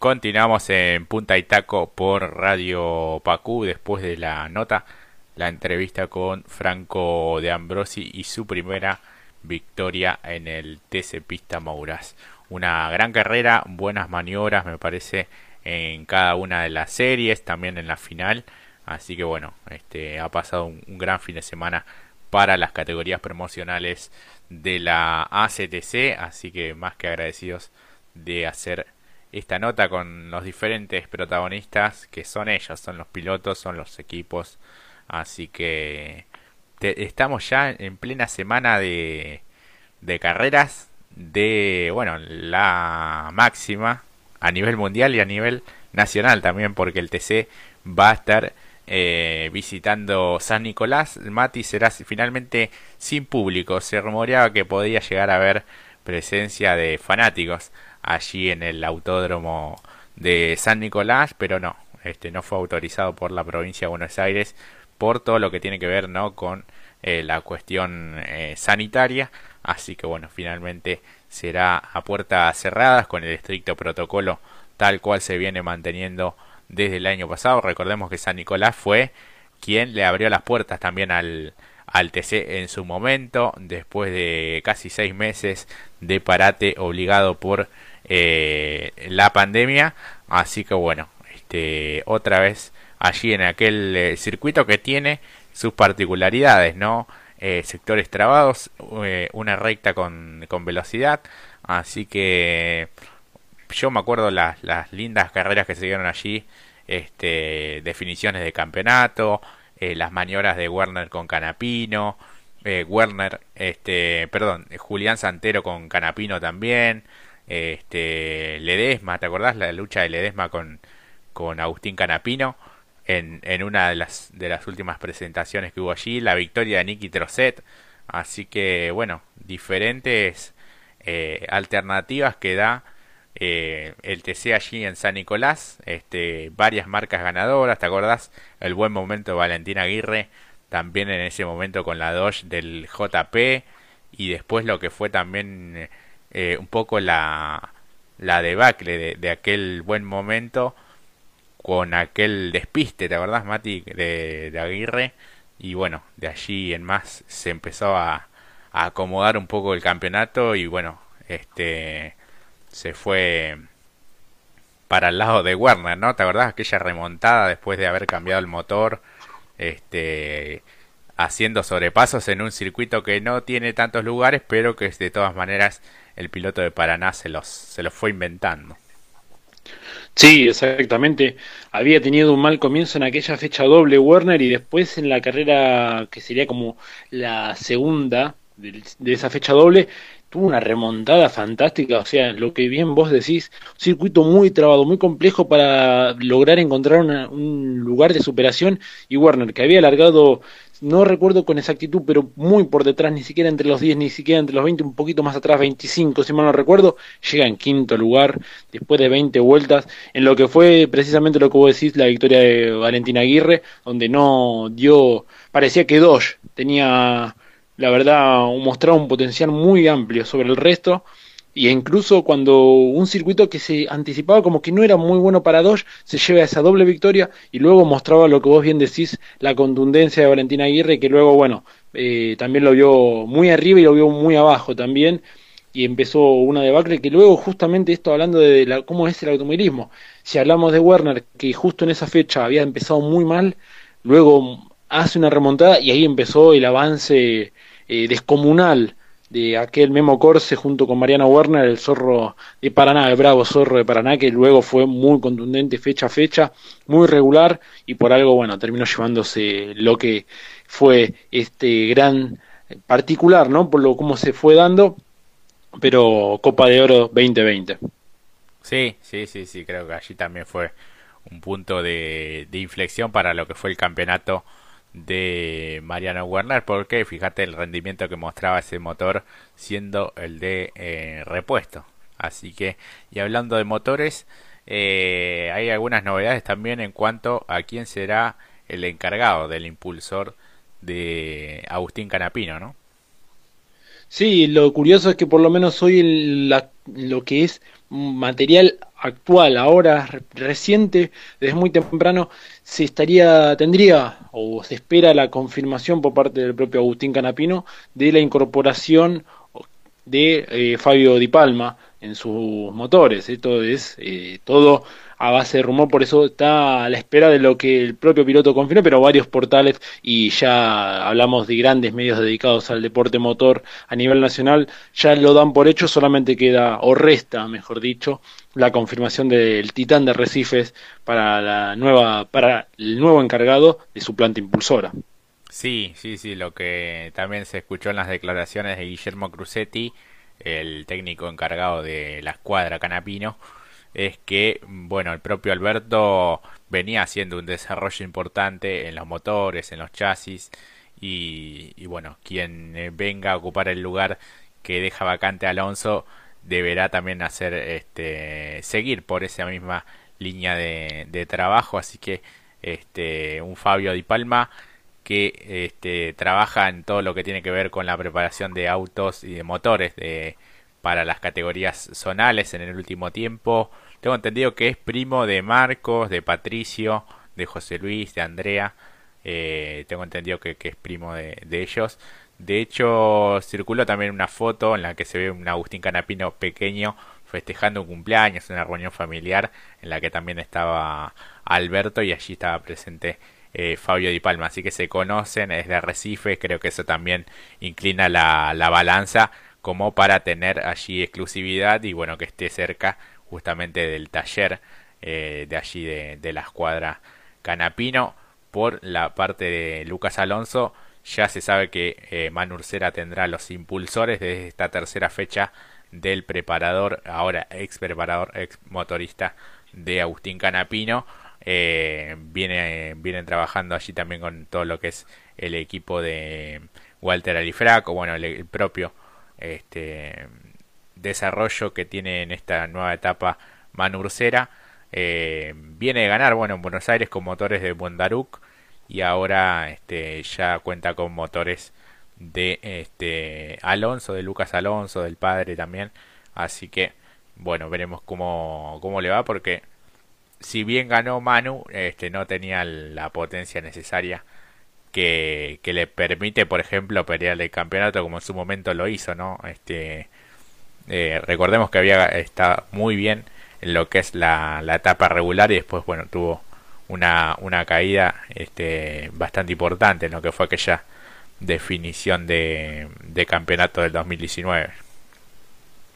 Continuamos en Punta y Taco por Radio Pacú después de la nota, la entrevista con Franco de Ambrosi y su primera victoria en el TC Pista Mauras. Una gran carrera, buenas maniobras me parece en cada una de las series, también en la final. Así que bueno, este ha pasado un, un gran fin de semana para las categorías promocionales de la ACTC, así que más que agradecidos de hacer esta nota con los diferentes protagonistas que son ellos, son los pilotos, son los equipos. Así que estamos ya en plena semana de, de carreras de, bueno, la máxima a nivel mundial y a nivel nacional también, porque el TC va a estar eh, visitando San Nicolás. Mati será finalmente sin público. Se rumoreaba que podía llegar a haber presencia de fanáticos allí en el autódromo de San Nicolás, pero no, este no fue autorizado por la provincia de Buenos Aires por todo lo que tiene que ver no con eh, la cuestión eh, sanitaria, así que bueno, finalmente será a puertas cerradas con el estricto protocolo tal cual se viene manteniendo desde el año pasado. Recordemos que San Nicolás fue quien le abrió las puertas también al, al TC en su momento, después de casi seis meses de parate obligado por eh, la pandemia. Así que bueno, este, otra vez allí en aquel eh, circuito que tiene sus particularidades, ¿no? Eh, sectores trabados, una recta con, con, velocidad. Así que yo me acuerdo las, las lindas carreras que se dieron allí, este, definiciones de campeonato, las maniobras de Werner con Canapino, Werner, este, perdón, Julián Santero con Canapino también este, Ledesma, ¿te acordás la lucha de Ledesma con, con Agustín Canapino? En, en, una de las, de las últimas presentaciones que hubo allí, la victoria de Nicky Trocet. Así que, bueno, diferentes eh, alternativas que da eh, el TC allí en San Nicolás. Este, varias marcas ganadoras, ¿te acordás? El buen momento de Valentín Aguirre, también en ese momento con la Dodge del JP. Y después lo que fue también eh, un poco la, la debacle de, aquel buen momento con aquel despiste, ¿te acordás, Mati? De, Aguirre. Y bueno, de allí en más se empezó a, acomodar un poco el campeonato y bueno, este se fue para el lado de Werner, ¿no? ¿Te acordás aquella remontada después de haber cambiado el motor? Este haciendo sobrepasos en un circuito que no tiene tantos lugares, pero que de todas maneras el piloto de Paraná se los, se los fue inventando. Sí, exactamente. Había tenido un mal comienzo en aquella fecha doble Werner y después en la carrera que sería como la segunda de, esa fecha doble tuvo una remontada fantástica, o sea, lo que bien vos decís, un circuito muy trabado, muy complejo para lograr encontrar un lugar de superación. Y Werner, que había alargado no recuerdo con exactitud, pero muy por detrás, ni siquiera entre los 10, ni siquiera entre los 20, un poquito más atrás, 25, si mal no recuerdo, llega en quinto lugar después de 20 vueltas, en lo que fue precisamente lo que vos decís, la victoria de Valentina Aguirre, donde no dio, parecía que Dodge tenía, la verdad, mostrado un potencial muy amplio sobre el resto, y incluso cuando un circuito que se anticipaba como que no era muy bueno para Dodge se lleva a esa doble victoria y luego mostraba lo que vos bien decís, la contundencia de Valentina Aguirre, que luego, bueno, eh, también lo vio muy arriba y lo vio muy abajo también, y empezó una debacle que luego justamente esto hablando de la, cómo es el automovilismo, si hablamos de Werner, que justo en esa fecha había empezado muy mal, luego hace una remontada y ahí empezó el avance eh, descomunal de aquel Memo Corse junto con Mariano Werner, el zorro de Paraná, el bravo zorro de Paraná, que luego fue muy contundente fecha a fecha, muy regular y por algo, bueno, terminó llevándose lo que fue este gran particular, ¿no? Por lo cómo se fue dando, pero Copa de Oro 2020. Sí, sí, sí, sí, creo que allí también fue un punto de, de inflexión para lo que fue el campeonato de Mariano Werner porque fíjate el rendimiento que mostraba ese motor siendo el de eh, repuesto así que y hablando de motores eh, hay algunas novedades también en cuanto a quién será el encargado del impulsor de Agustín Canapino ¿no? Sí, lo curioso es que por lo menos hoy la, lo que es material actual, ahora reciente, desde muy temprano, se estaría, tendría o se espera la confirmación por parte del propio Agustín Canapino de la incorporación de eh, Fabio Di Palma en sus motores. Esto es eh, todo a base de rumor, por eso está a la espera de lo que el propio piloto confirme, pero varios portales y ya hablamos de grandes medios dedicados al deporte motor a nivel nacional, ya lo dan por hecho, solamente queda o resta, mejor dicho, la confirmación del Titán de Recifes para la nueva para el nuevo encargado de su planta impulsora. Sí, sí, sí, lo que también se escuchó en las declaraciones de Guillermo Crucetti, el técnico encargado de la escuadra Canapino, es que, bueno, el propio Alberto venía haciendo un desarrollo importante en los motores, en los chasis, y, y bueno, quien eh, venga a ocupar el lugar que deja vacante Alonso deberá también hacer este seguir por esa misma línea de, de trabajo. Así que este un Fabio Di Palma que este, trabaja en todo lo que tiene que ver con la preparación de autos y de motores de, para las categorías zonales en el último tiempo. Tengo entendido que es primo de Marcos, de Patricio, de José Luis, de Andrea. Eh, tengo entendido que, es primo de, ellos. De hecho, circuló también una foto en la que se ve un Agustín Canapino pequeño festejando un cumpleaños, una reunión familiar en la que también estaba Alberto y allí estaba presente eh, Fabio Di Palma, así que se conocen, es de Arrecife, creo que eso también inclina la balanza como para tener allí exclusividad y bueno que esté cerca justamente del taller eh, de allí de, la escuadra Canapino. Por la parte de Lucas Alonso ya se sabe que eh, Manurcera tendrá los impulsores desde esta tercera fecha del preparador ahora ex preparador ex motorista de Agustín Canapino. Eh, viene, vienen trabajando allí también con todo lo que es el equipo de Walter Alifraco, bueno, el, propio este, desarrollo que tiene en esta nueva etapa Manurcera. Eh, viene de ganar, bueno, en Buenos Aires con motores de Bundaruk y ahora este, ya cuenta con motores de este, Alonso, de Lucas Alonso, del padre también. Así que, bueno, veremos cómo, cómo le va porque si bien ganó Manu, este, no tenía la potencia necesaria que, que le permite, por ejemplo, pelear el campeonato como en su momento lo hizo, ¿no? Este, eh, recordemos que había estado muy bien en lo que es la, la etapa regular y después, bueno, tuvo una, una caída este, bastante importante en lo que fue aquella definición de, de campeonato del 2019.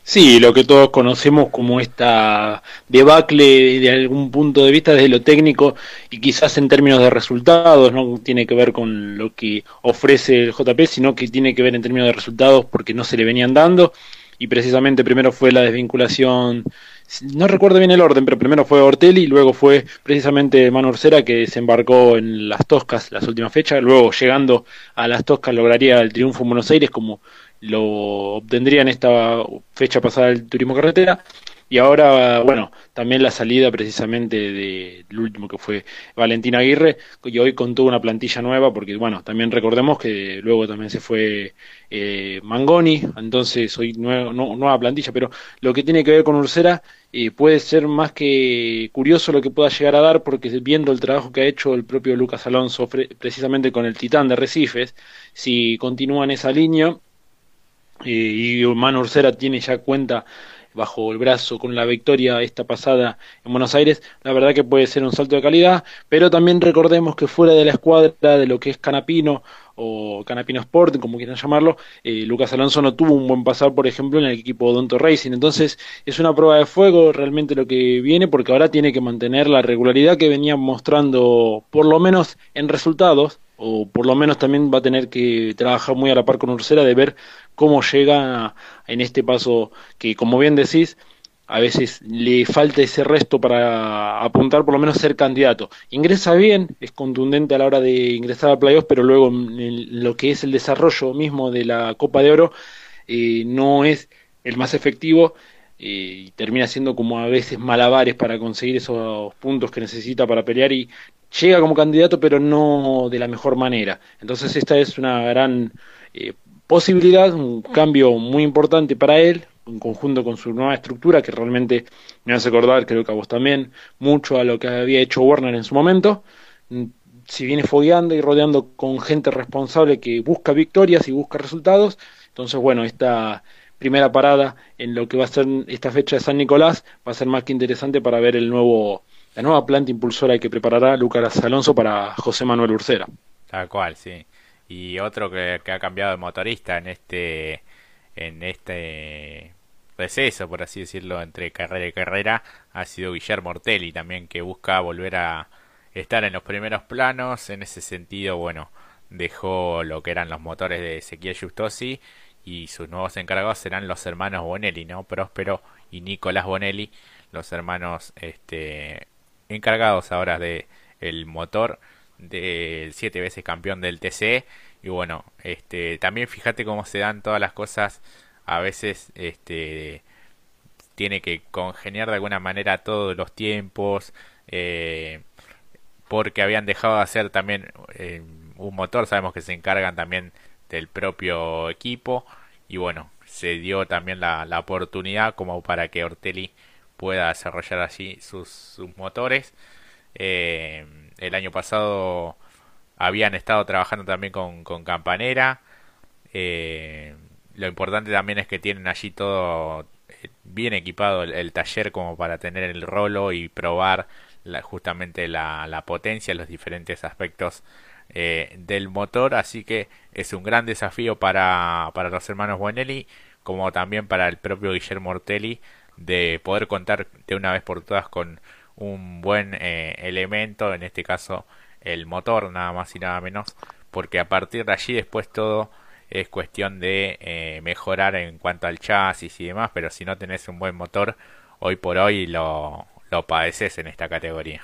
Sí, lo que todos conocemos como esta debacle de algún punto de vista desde lo técnico y quizás en términos de resultados, no tiene que ver con lo que ofrece el JP, sino que tiene que ver en términos de resultados porque no se le venían dando. Y precisamente primero fue la desvinculación, no recuerdo bien el orden, pero primero fue Ortelli y luego fue precisamente Manu Orcera que desembarcó en las Toscas las últimas fechas, luego llegando a las Toscas lograría el triunfo en Buenos Aires como lo obtendría en esta fecha pasada del turismo carretera. Y ahora, bueno, también la salida precisamente del último que fue Valentín Aguirre, y hoy contó una plantilla nueva, porque bueno, también recordemos que luego también se fue eh, Mangoni, entonces hoy nueva, no, nueva plantilla, pero lo que tiene que ver con Ursera eh, puede ser más que curioso lo que pueda llegar a dar, porque viendo el trabajo que ha hecho el propio Lucas Alonso precisamente con el Titán de Recifes, si continúa en esa línea, y Manu Orcera tiene ya cuenta bajo el brazo con la victoria esta pasada en Buenos Aires, la verdad que puede ser un salto de calidad, pero también recordemos que fuera de la escuadra de lo que es Canapino o Canapino Sport, como quieran llamarlo, eh, Lucas Alonso no tuvo un buen pasar, por ejemplo, en el equipo Donto Racing, entonces es una prueba de fuego realmente lo que viene, porque ahora tiene que mantener la regularidad que venía mostrando, por lo menos en resultados, o por lo menos también va a tener que trabajar muy a la par con Ursera de ver cómo llega en este paso que, como bien decís, a veces le falta ese resto para apuntar por lo menos ser candidato. Ingresa bien, es contundente a la hora de ingresar a playoffs, pero luego en lo que es el desarrollo mismo de la Copa de Oro eh, no es el más efectivo eh, y termina siendo como a veces malabares para conseguir esos puntos que necesita para pelear y llega como candidato pero no de la mejor manera. Entonces esta es una gran eh, posibilidad, un cambio muy importante para él, en conjunto con su nueva estructura, que realmente me hace acordar, creo que a vos también, mucho a lo que había hecho Warner en su momento. Mm, si viene fogueando y rodeando con gente responsable que busca victorias y busca resultados, entonces bueno, esta primera parada en lo que va a ser esta fecha de San Nicolás va a ser más que interesante para ver el nuevo la nueva planta impulsora que preparará Lucas Alonso para José Manuel Urcera. Tal cual, sí. Y otro que, ha cambiado de motorista en este en este receso, por así decirlo, entre carrera y carrera, ha sido Guillermo Ortelli también, que busca volver a estar en los primeros planos. En ese sentido, bueno, dejó lo que eran los motores de Ezequiel Justosi y sus nuevos encargados serán los hermanos Bonelli, ¿no? Próspero y Nicolás Bonelli, los hermanos este, encargados ahora de el motor del siete veces campeón del TC y bueno, este, también fíjate cómo se dan todas las cosas. A veces este tiene que congeniar de alguna manera todos los tiempos eh, porque habían dejado de hacer también eh, un motor. Sabemos que se encargan también del propio equipo. Y bueno se dio también la, la oportunidad como para que Ortelli pueda desarrollar así sus, motores eh, el año pasado habían estado trabajando también con, Campanera eh, lo importante también es que tienen allí todo eh, bien equipado el, taller como para tener el rolo y probar justamente la, la, potencia, los diferentes aspectos del motor. Así que es un gran desafío para, para los hermanos Bonelli como también para el propio Guillermo Ortelli de poder contar de una vez por todas con un buen eh, elemento, en este caso el motor, nada más y nada menos, porque a partir de allí después todo es cuestión de eh, mejorar en cuanto al chasis y demás, pero si no tenés un buen motor, hoy por hoy lo, lo padeces en esta categoría.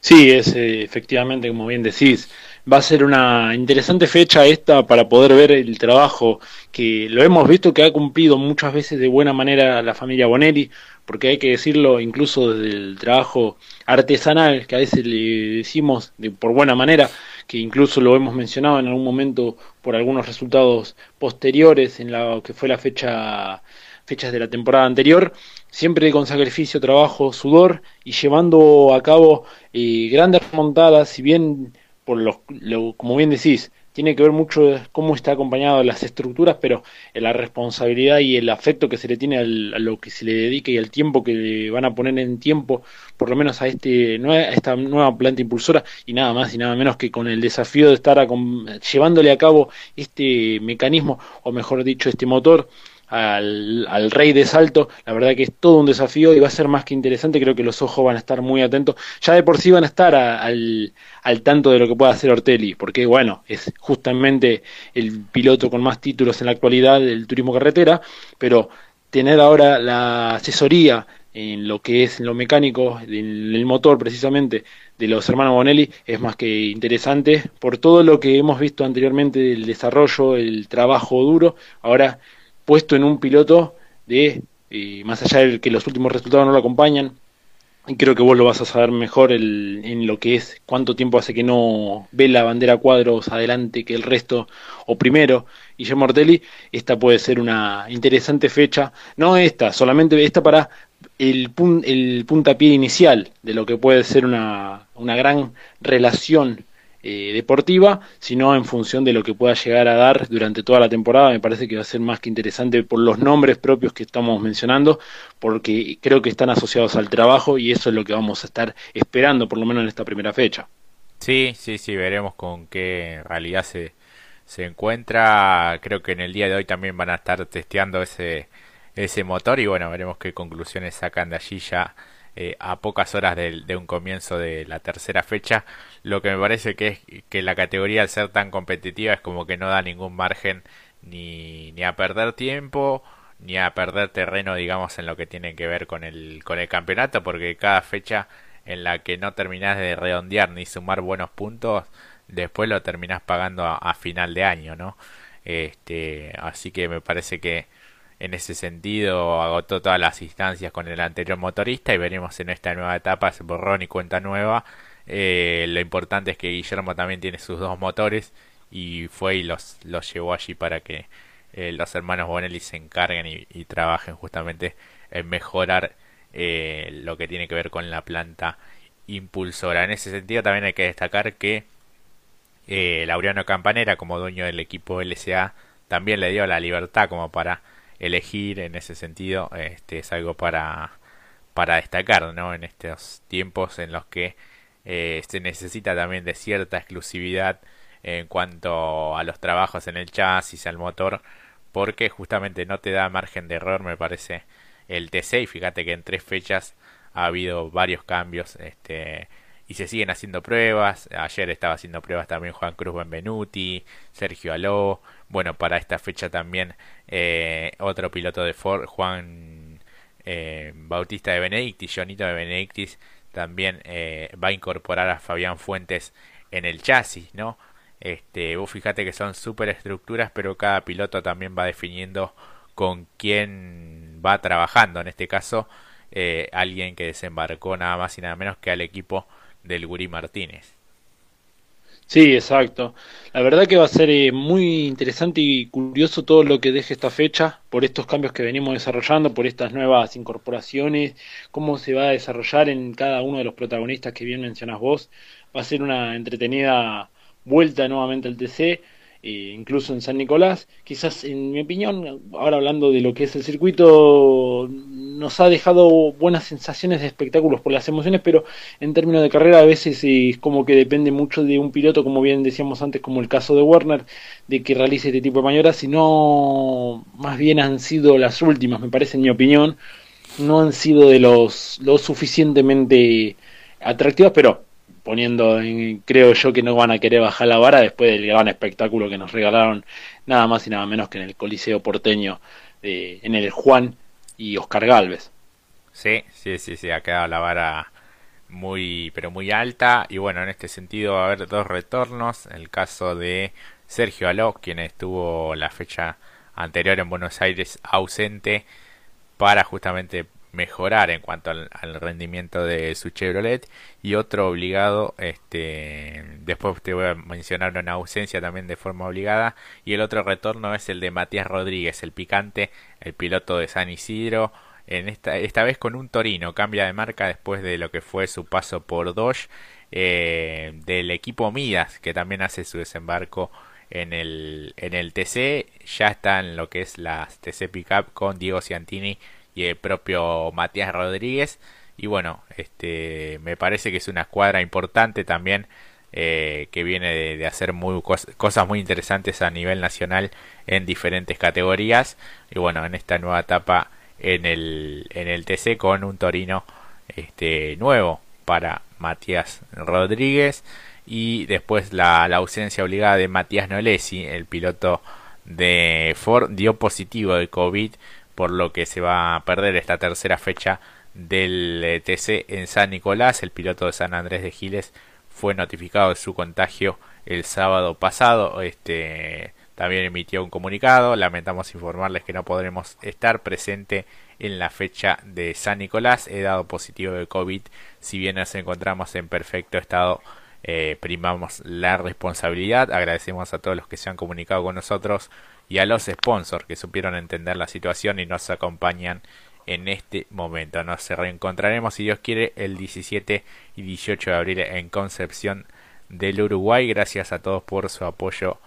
Sí, es eh, efectivamente, como bien decís, va a ser una interesante fecha esta para poder ver el trabajo que lo hemos visto que ha cumplido muchas veces de buena manera la familia Bonelli, porque hay que decirlo incluso desde el trabajo artesanal que a veces le decimos de, por buena manera, que incluso lo hemos mencionado en algún momento por algunos resultados posteriores en la que fue la fecha fechas de la temporada anterior, siempre con sacrificio, trabajo, sudor y llevando a cabo eh, grandes remontadas, si bien por los, lo, como bien decís, tiene que ver mucho cómo está acompañado las estructuras, pero la responsabilidad y el afecto que se le tiene a lo que se le dedica y el tiempo que le van a poner en tiempo, por lo menos a, este, a esta nueva planta impulsora, y nada más y nada menos que con el desafío de estar llevándole a cabo este mecanismo, o mejor dicho, este motor, al, al, rey de salto. La verdad que es todo un desafío y va a ser más que interesante. Creo que los ojos van a estar muy atentos. Ya de por sí van a estar al, al tanto de lo que pueda hacer Ortelli, porque bueno, es justamente el piloto con más títulos en la actualidad del turismo carretera, pero tener ahora la asesoría en lo que es lo mecánico, en el motor precisamente, de los hermanos Bonelli es más que interesante por todo lo que hemos visto anteriormente, el desarrollo, el trabajo duro. Ahora puesto en un piloto de, eh, más allá de que los últimos resultados no lo acompañan, y creo que vos lo vas a saber mejor el, en lo que es cuánto tiempo hace que no ve la bandera cuadros adelante que el resto, o primero, Guillermo Ortelli, esta puede ser una interesante fecha, no esta, solamente esta para el, pun, el puntapié inicial de lo que puede ser una, una gran relación eh, deportiva, sino en función de lo que pueda llegar a dar durante toda la temporada. Me parece que va a ser más que interesante por los nombres propios que estamos mencionando, porque creo que están asociados al trabajo y eso es lo que vamos a estar esperando, por lo menos en esta primera fecha. Sí, sí, sí, veremos con qué realidad se, se encuentra. Creo que en el día de hoy también van a estar testeando ese, ese motor y bueno, veremos qué conclusiones sacan de allí ya eh, a pocas horas de, un comienzo de la tercera fecha. Lo que me parece que es que la categoría al ser tan competitiva es como que no da ningún margen ni, ni a perder tiempo ni a perder terreno digamos en lo que tiene que ver con el con el campeonato porque cada fecha en la que no terminás de redondear ni sumar buenos puntos después lo terminás pagando a, a final de año no este así que me parece que en ese sentido agotó todas las instancias con el anterior motorista y veremos en esta nueva etapa ese borrón y cuenta nueva. Eh, lo importante es que Guillermo también tiene sus dos motores y fue y los, los llevó allí para que eh, los hermanos Bonelli se encarguen y, trabajen justamente en mejorar eh, lo que tiene que ver con la planta impulsora. En ese sentido también hay que destacar que eh, Laureano Campanera como dueño del equipo LSA también le dio la libertad como para elegir en ese sentido este es algo para para destacar no en estos tiempos en los que eh, se necesita también de cierta exclusividad en cuanto a los trabajos en el chasis al motor porque justamente no te da margen de error me parece el TC y fíjate que en tres fechas ha habido varios cambios este y se siguen haciendo pruebas. Ayer estaba haciendo pruebas también Juan Cruz Benvenuti, Sergio Aló. Bueno, para esta fecha también eh, otro piloto de Ford, Juan eh, Bautista de Benedictis, Jonito de Benedictis, también eh, va a incorporar a Fabián Fuentes en el chasis, ¿no? Este, vos fíjate que son super estructuras, pero cada piloto también va definiendo con quién va trabajando. En este caso, alguien que desembarcó nada más y nada menos que al equipo del Gurí Martínez. Sí, exacto. La verdad que va a ser eh, muy interesante y curioso todo lo que deje esta fecha, por estos cambios que venimos desarrollando, por estas nuevas incorporaciones, cómo se va a desarrollar en cada uno de los protagonistas que bien mencionas vos. Va a ser una entretenida vuelta nuevamente al TC eh, incluso en San Nicolás. Quizás, en mi opinión, ahora hablando de lo que es el circuito, nos ha dejado buenas sensaciones de espectáculos por las emociones, pero en términos de carrera a veces es como que depende mucho de un piloto, como bien decíamos antes, como el caso de Werner, de que realice este tipo de maniobras, sino más bien han sido las últimas, me parece, en mi opinión, no han sido de los lo suficientemente atractivas, pero poniendo en, creo yo que no van a querer bajar la vara después del gran espectáculo que nos regalaron nada más y nada menos que en el Coliseo porteño en el Juan y Oscar Galvez. Sí, sí, sí, sí, ha quedado la vara muy pero muy alta y bueno, en este sentido va a haber dos retornos, el caso de Sergio Aló, quien estuvo la fecha anterior en Buenos Aires ausente para justamente mejorar en cuanto al, rendimiento de su Chevrolet. Y otro obligado este después te voy a mencionar una ausencia también de forma obligada. Y el otro retorno es el de Matías Rodríguez el picante el piloto de San Isidro. En esta esta vez con un Torino cambia de marca después de lo que fue su paso por Dodge eh, del equipo Midas que también hace su desembarco en el, en el TC ya está en lo que es la TC Pickup con Diego Ciantini y el propio Matías Rodríguez. Y bueno, este, me parece que es una escuadra importante también eh, que viene de, hacer muy, cosas muy interesantes a nivel nacional en diferentes categorías. Y bueno, en esta nueva etapa en el, en el TC con un Torino este, nuevo para Matías Rodríguez. Y después la, la ausencia obligada de Matías Nolesi, el piloto de Ford, dio positivo de COVID por lo que se va a perder esta tercera fecha del eh, TC en San Nicolás. El piloto de San Andrés de Giles fue notificado de su contagio el sábado pasado. Este también emitió un comunicado. Lamentamos informarles que no podremos estar presente en la fecha de San Nicolás. He dado positivo de COVID. Si bien nos encontramos en perfecto estado, eh, primamos la responsabilidad. Agradecemos a todos los que se han comunicado con nosotros y a los sponsors que supieron entender la situación y nos acompañan en este momento. Nos reencontraremos, si Dios quiere, el 17 y 18 de abril en Concepción del Uruguay. Gracias a todos por su apoyo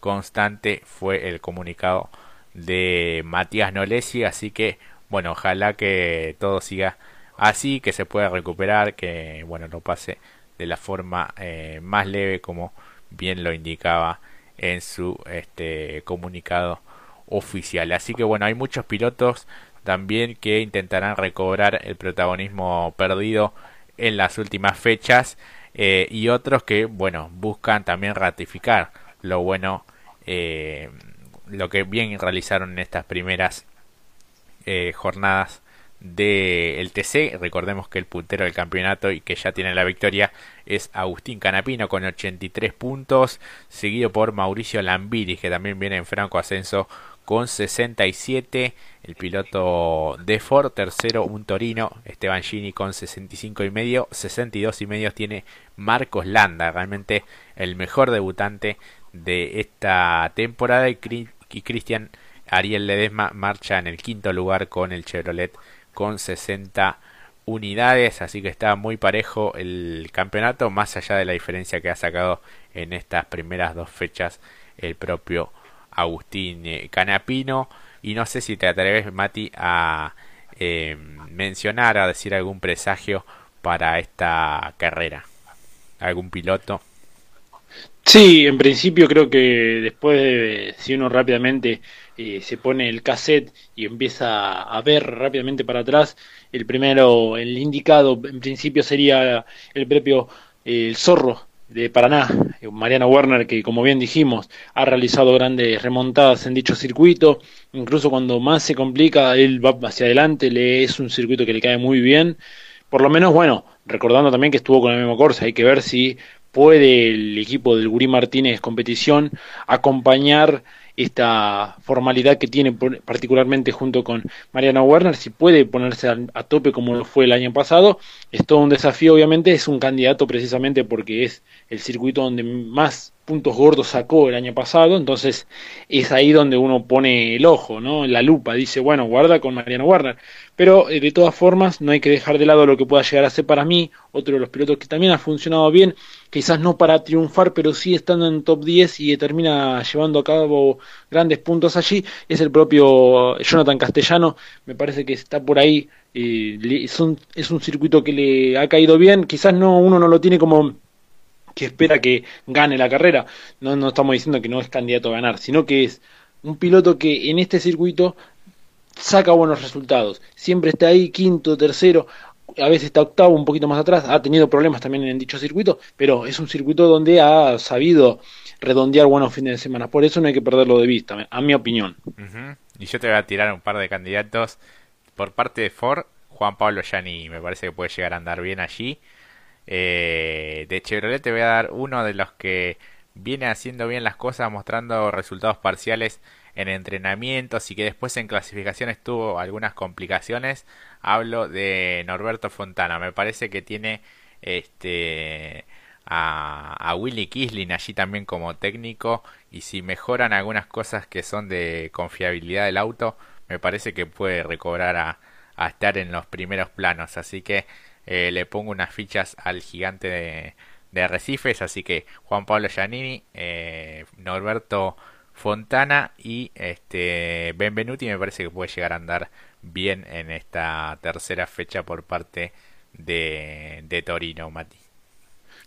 constante. Fue el comunicado de Matías Nolesi. Así que, bueno, ojalá que todo siga así, que se pueda recuperar, que, bueno, no pase de la forma eh, más leve como bien lo indicaba en su este, comunicado oficial. Así que bueno, hay muchos pilotos también que intentarán recobrar el protagonismo perdido en las últimas fechas eh, y otros que bueno buscan también ratificar lo bueno eh, lo que bien realizaron en estas primeras eh, jornadas del TC. Recordemos que el puntero del campeonato y que ya tiene la victoria es Agustín Canapino con 83 puntos, seguido por Mauricio Lambiri, que también viene en franco ascenso con 67. El piloto de Ford, tercero un Torino, Esteban Gini con 65 y medio, 62 y medio tiene Marcos Landa, realmente el mejor debutante de esta temporada y Cristian Ariel Ledesma marcha en el quinto lugar con el Chevrolet con 60 unidades, así que está muy parejo el campeonato, más allá de la diferencia que ha sacado en estas primeras dos fechas el propio Agustín eh, Canapino. Y no sé si te atreves, Mati, a eh, mencionar, a decir algún presagio para esta carrera. ¿Algún piloto? Sí, en principio creo que después de, si uno rápidamente eh, se pone el cassette y empieza a ver rápidamente para atrás, el primero, el indicado en principio sería el propio el zorro de Paraná, Mariano Werner, que como bien dijimos, ha realizado grandes remontadas en dicho circuito, incluso cuando más se complica, él va hacia adelante, le es un circuito que le cae muy bien, por lo menos, bueno, recordando también que estuvo con el mismo Corsa, hay que ver si puede el equipo del Gurí Martínez competición acompañar esta formalidad que tiene particularmente junto con Mariano Werner, si puede ponerse a, tope como lo fue el año pasado, es todo un desafío obviamente, es un candidato precisamente porque es el circuito donde más puntos gordos sacó el año pasado, entonces es ahí donde uno pone el ojo, ¿no? La lupa, dice, bueno, guarda con Mariano Werner, pero eh, de todas formas no hay que dejar de lado lo que pueda llegar a ser para mí, otro de los pilotos que también ha funcionado bien, quizás no para triunfar, pero sí estando en top 10 y termina llevando a cabo grandes puntos allí, es el propio Jonathan Castellano, me parece que está por ahí, eh, es, un, es un circuito que le ha caído bien, quizás no uno no lo tiene como que espera que gane la carrera. No, no estamos diciendo que no es candidato a ganar, sino que es un piloto que en este circuito saca buenos resultados. Siempre está ahí, quinto, tercero, a veces está octavo, un poquito más atrás. Ha tenido problemas también en dicho circuito, pero es un circuito donde ha sabido redondear buenos fines de semana. Por eso no hay que perderlo de vista, a mi opinión. Y yo te voy a tirar un par de candidatos. Por parte de Ford, Juan Pablo Yani me parece que puede llegar a andar bien allí. Eh, de Chevrolet te voy a dar uno de los que viene haciendo bien las cosas, mostrando resultados parciales en entrenamientos y que después en clasificaciones tuvo algunas complicaciones. Hablo de Norberto Fontana. Me parece que tiene este a, a Willy Kisling allí también como técnico y si mejoran algunas cosas que son de confiabilidad del auto, me parece que puede recobrar a, a estar en los primeros planos. Así que eh, le pongo unas fichas al gigante de, de Arrecifes, así que Juan Pablo Giannini, eh, Norberto Fontana y este Benvenuti me parece que puede llegar a andar bien en esta tercera fecha por parte de, de Torino, Mati.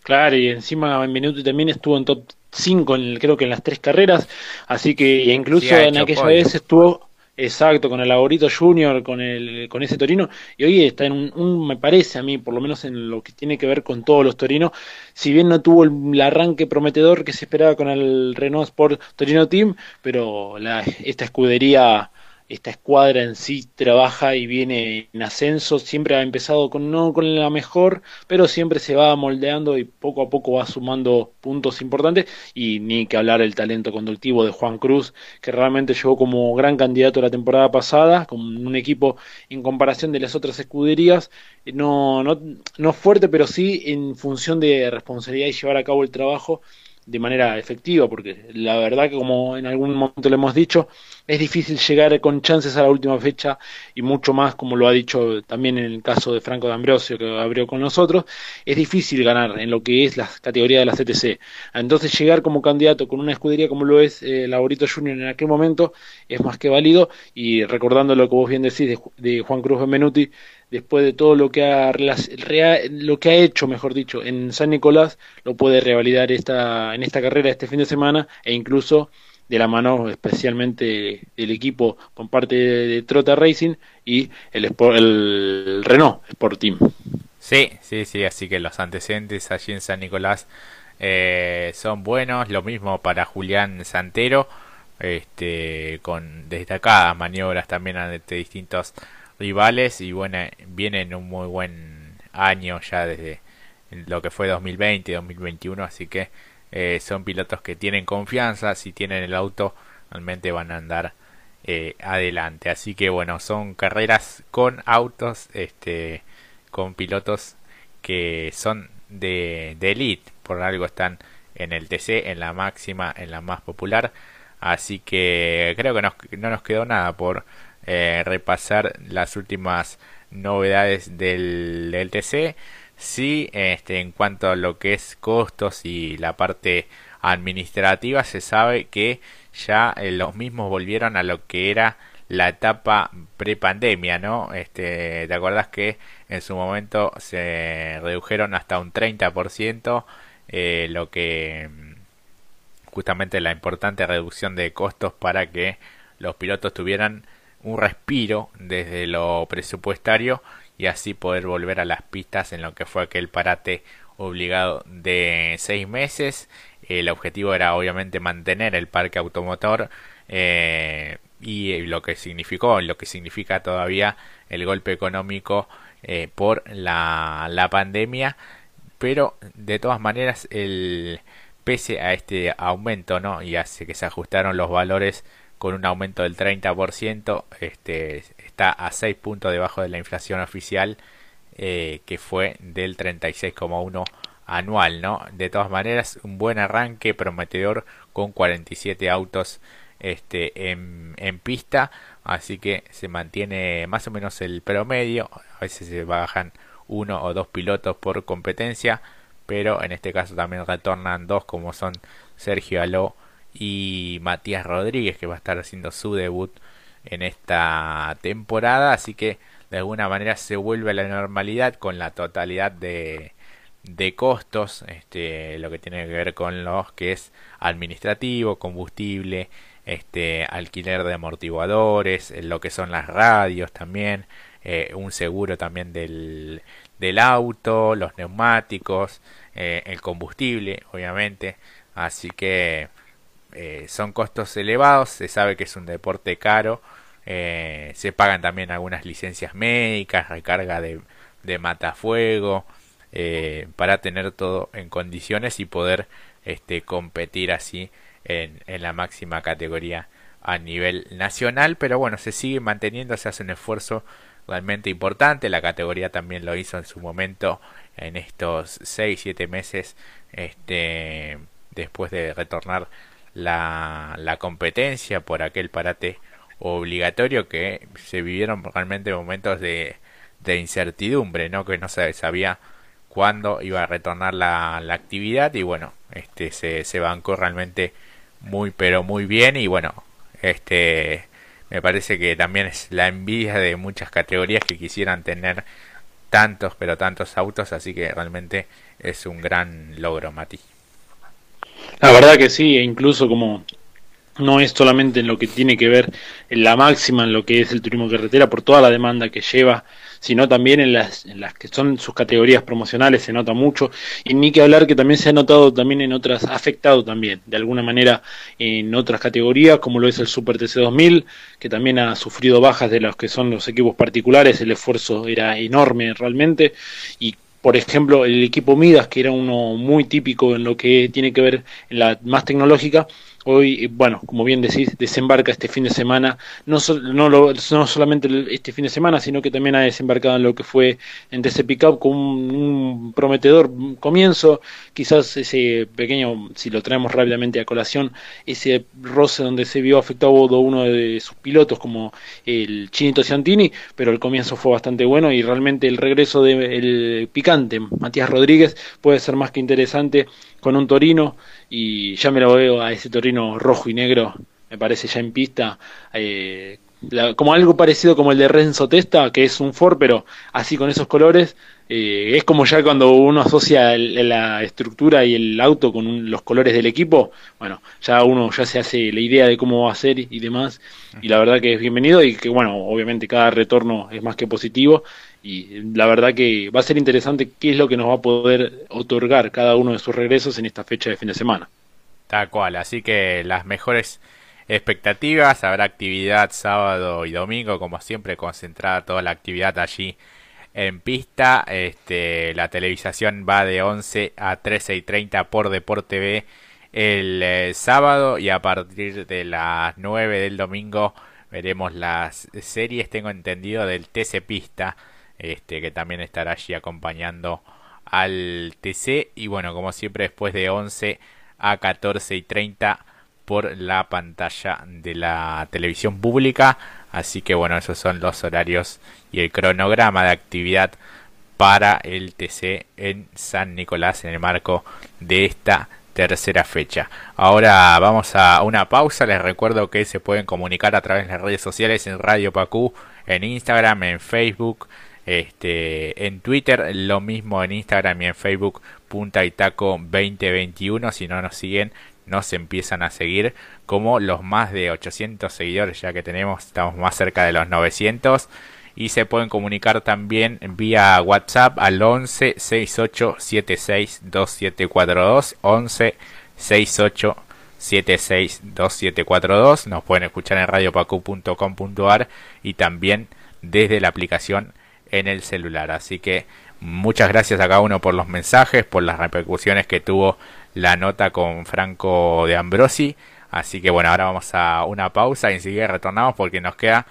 Claro, y encima Benvenuti también estuvo en top 5, en, creo que en las tres carreras, así que incluso en aquella vez estuvo Exacto, con el Laborito Junior, con, el, con ese Torino, y hoy está en un, me parece a mí, por lo menos en lo que tiene que ver con todos los Torinos, si bien no tuvo el, arranque prometedor que se esperaba con el Renault Sport Torino Team, pero la, esta escudería esta escuadra en sí trabaja y viene en ascenso, siempre ha empezado con no con la mejor, pero siempre se va moldeando y poco a poco va sumando puntos importantes. Y ni que hablar el talento conductivo de Juan Cruz, que realmente llegó como gran candidato la temporada pasada, con un equipo en comparación de las otras escuderías, no, no, no fuerte, pero sí en función de responsabilidad y llevar a cabo el trabajo de manera efectiva, porque la verdad que como en algún momento le hemos dicho, es difícil llegar con chances a la última fecha y mucho más, como lo ha dicho también en el caso de Franco D'Ambrosio que abrió con nosotros, es difícil ganar en lo que es la categoría de la CTC. Entonces llegar como candidato con una escudería como lo es eh, Laborito Junior en aquel momento es más que válido y recordando lo que vos bien decís de, Juan Cruz Benvenuti, después de todo lo que ha lo que ha hecho, mejor dicho, en San Nicolás, lo puede revalidar esta en esta carrera este fin de semana e incluso de la mano especialmente del equipo con parte de, Trota Racing y el, el Renault Sport Team. Sí, sí, sí, así que los antecedentes allí en San Nicolás eh, son buenos, lo mismo para Julián Santero, este, con destacadas maniobras también ante distintos rivales y bueno, viene en un muy buen año ya desde lo que fue 2020, 2021, así que eh, son pilotos que tienen confianza, si tienen el auto realmente van a andar eh, adelante. Así que bueno, son carreras con autos, este, con pilotos que son de, de elite, por algo están en el TC, en la máxima, en la más popular. Así que creo que no nos quedó nada por eh, repasar las últimas novedades del, del TC. Sí, este, en cuanto a lo que es costos y la parte administrativa, se sabe que ya eh, los mismos volvieron a lo que era la etapa prepandemia, ¿no? Este, ¿te acuerdas que en su momento se redujeron hasta un 30% eh, lo que mm, justamente la importante reducción de costos para que los pilotos tuvieran un respiro desde lo presupuestario y así poder volver a las pistas en lo que fue aquel parate obligado de seis meses. El objetivo era obviamente mantener el parque automotor eh, y lo que significó, lo que significa todavía el golpe económico eh, por la, la pandemia, pero de todas maneras el pese a este aumento, ¿no? Y hace que se ajustaron los valores con un aumento del 30%, este, está a 6 puntos debajo de la inflación oficial, eh, que fue del 36,1 anual, ¿no? De todas maneras, un buen arranque prometedor con 47 autos este, en, en pista, así que se mantiene más o menos el promedio, a veces se bajan uno o dos pilotos por competencia, pero en este caso también retornan dos como son Sergio Aló y Matías Rodríguez que va a estar haciendo su debut en esta temporada. Así que de alguna manera se vuelve a la normalidad con la totalidad de, de costos este lo que tiene que ver con los que es administrativo combustible este alquiler de amortiguadores lo que son las radios también eh, un seguro también del, del auto los neumáticos eh, el combustible obviamente. Así que eh, son costos elevados, se sabe que es un deporte caro, eh, se pagan también algunas licencias médicas, recarga de, de matafuego, eh, para tener todo en condiciones y poder este, competir así en, en la máxima categoría a nivel nacional, pero bueno, se sigue manteniendo, se hace un esfuerzo realmente importante, la categoría también lo hizo en su momento en estos 6-7 meses este, después de retornar la, la competencia por aquel parate obligatorio que se vivieron realmente momentos de, de incertidumbre, ¿no? Que no se sabía cuándo iba a retornar la, actividad y bueno, este se, se bancó realmente muy pero muy bien y bueno, este me parece que también es la envidia de muchas categorías que quisieran tener tantos pero tantos autos, así que realmente es un gran logro, Mati. La verdad que sí, e incluso como no es solamente en lo que tiene que ver en la máxima, en lo que es el turismo carretera, por toda la demanda que lleva, sino también en las, en las que son sus categorías promocionales, se nota mucho, y ni que hablar que también se ha notado también en otras, ha afectado también, de alguna manera, en otras categorías, como lo es el Super TC2000, que también ha sufrido bajas de los que son los equipos particulares, el esfuerzo era enorme realmente, y por ejemplo, el equipo Midas, que era uno muy típico en lo que tiene que ver en la más tecnológica, hoy, bueno, como bien decís, desembarca este fin de semana, no, no, lo, no solamente este fin de semana, sino que también ha desembarcado en lo que fue en DC Pickup con un, prometedor comienzo, quizás ese pequeño, si lo traemos rápidamente a colación, ese roce donde se vio afectado uno de sus pilotos como el Chinito Ciantini, pero el comienzo fue bastante bueno y realmente el regreso del picante, Matías Rodríguez, puede ser más que interesante con un Torino y ya me lo veo a ese Torino rojo y negro, me parece ya en pista, eh, como algo parecido como el de Renzo Testa, que es un Ford, pero así con esos colores, eh, es como ya cuando uno asocia la estructura y el auto con los colores del equipo, bueno, ya uno ya se hace la idea de cómo va a ser y demás, y la verdad que es bienvenido y que bueno, obviamente cada retorno es más que positivo y la verdad que va a ser interesante qué es lo que nos va a poder otorgar cada uno de sus regresos en esta fecha de fin de semana. Tal cual, así que las mejores expectativas, habrá actividad sábado y domingo, como siempre, concentrada toda la actividad allí en pista. Este, la televisación va de 11 a 13 y 30 por Deporte B el eh, sábado y a partir de las 9 del domingo veremos las series, tengo entendido, del TC Pista este, que también estará allí acompañando al TC. Y bueno, como siempre, después de 11 a 14 y 30 por la pantalla de la televisión pública. Así que bueno, esos son los horarios y el cronograma de actividad para el TC en San Nicolás en el marco de esta tercera fecha. Ahora vamos a una pausa. Les recuerdo que se pueden comunicar a través de las redes sociales en Radio Pacú, en Instagram, en Facebook, este, en Twitter, lo mismo en Instagram y en Facebook, Punta y Taco 2021. Si no nos siguen, nos empiezan a seguir como los más de 800 seguidores ya que tenemos, estamos más cerca de los 900 y se pueden comunicar también vía WhatsApp al 11 68 76 2742 11 68 76 2742 nos pueden escuchar en radiopacu.com.ar y también desde la aplicación en el celular. Así que muchas gracias a cada uno por los mensajes por las repercusiones que tuvo la nota con Franco de Ambrosi. Así que bueno ahora vamos a una pausa y enseguida retornamos porque nos queda